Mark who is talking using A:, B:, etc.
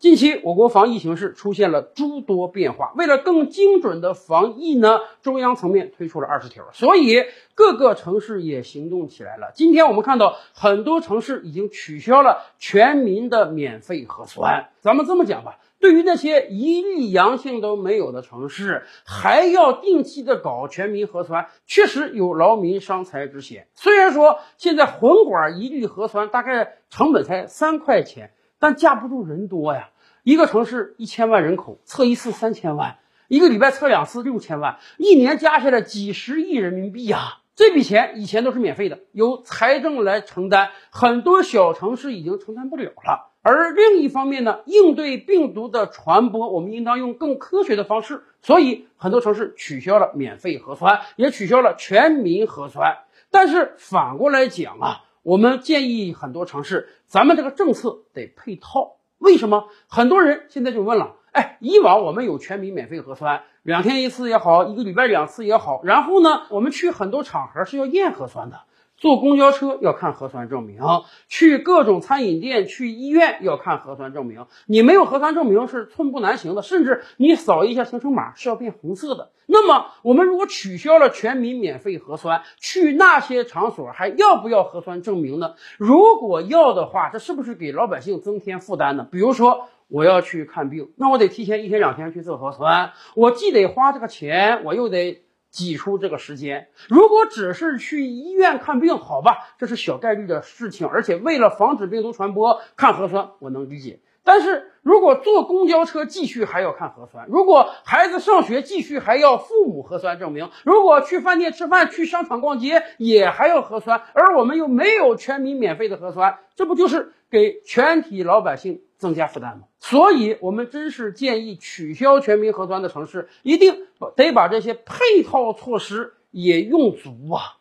A: 近期我国防疫形势出现了诸多变化，为了更精准的防疫呢，中央层面推出了二十条，所以各个城市也行动起来了。今天我们看到很多城市已经取消了全民的免费核酸。咱们这么讲吧，对于那些一例阳性都没有的城市，还要定期的搞全民核酸，确实有劳民伤财之嫌。虽然说现在混管一律核酸大概成本才三块钱。但架不住人多呀，一个城市一千万人口，测一次三千万，一个礼拜测两次六千万，一年加下来几十亿人民币呀！这笔钱以前都是免费的，由财政来承担，很多小城市已经承担不了了。而另一方面呢，应对病毒的传播，我们应当用更科学的方式，所以很多城市取消了免费核酸，也取消了全民核酸。但是反过来讲啊。我们建议很多城市，咱们这个政策得配套。为什么？很多人现在就问了，哎，以往我们有全民免费核酸，两天一次也好，一个礼拜两次也好，然后呢，我们去很多场合是要验核酸的。坐公交车要看核酸证明，去各种餐饮店、去医院要看核酸证明。你没有核酸证明是寸步难行的，甚至你扫一下行程码是要变红色的。那么，我们如果取消了全民免费核酸，去那些场所还要不要核酸证明呢？如果要的话，这是不是给老百姓增添负担呢？比如说，我要去看病，那我得提前一天两天去做核酸，我既得花这个钱，我又得。挤出这个时间，如果只是去医院看病，好吧，这是小概率的事情，而且为了防止病毒传播，看核酸我能理解。但是如果坐公交车继续还要看核酸，如果孩子上学继续还要父母核酸证明，如果去饭店吃饭、去商场逛街也还要核酸，而我们又没有全民免费的核酸，这不就是给全体老百姓增加负担吗？所以，我们真是建议取消全民核酸的城市，一定得把这些配套措施也用足啊。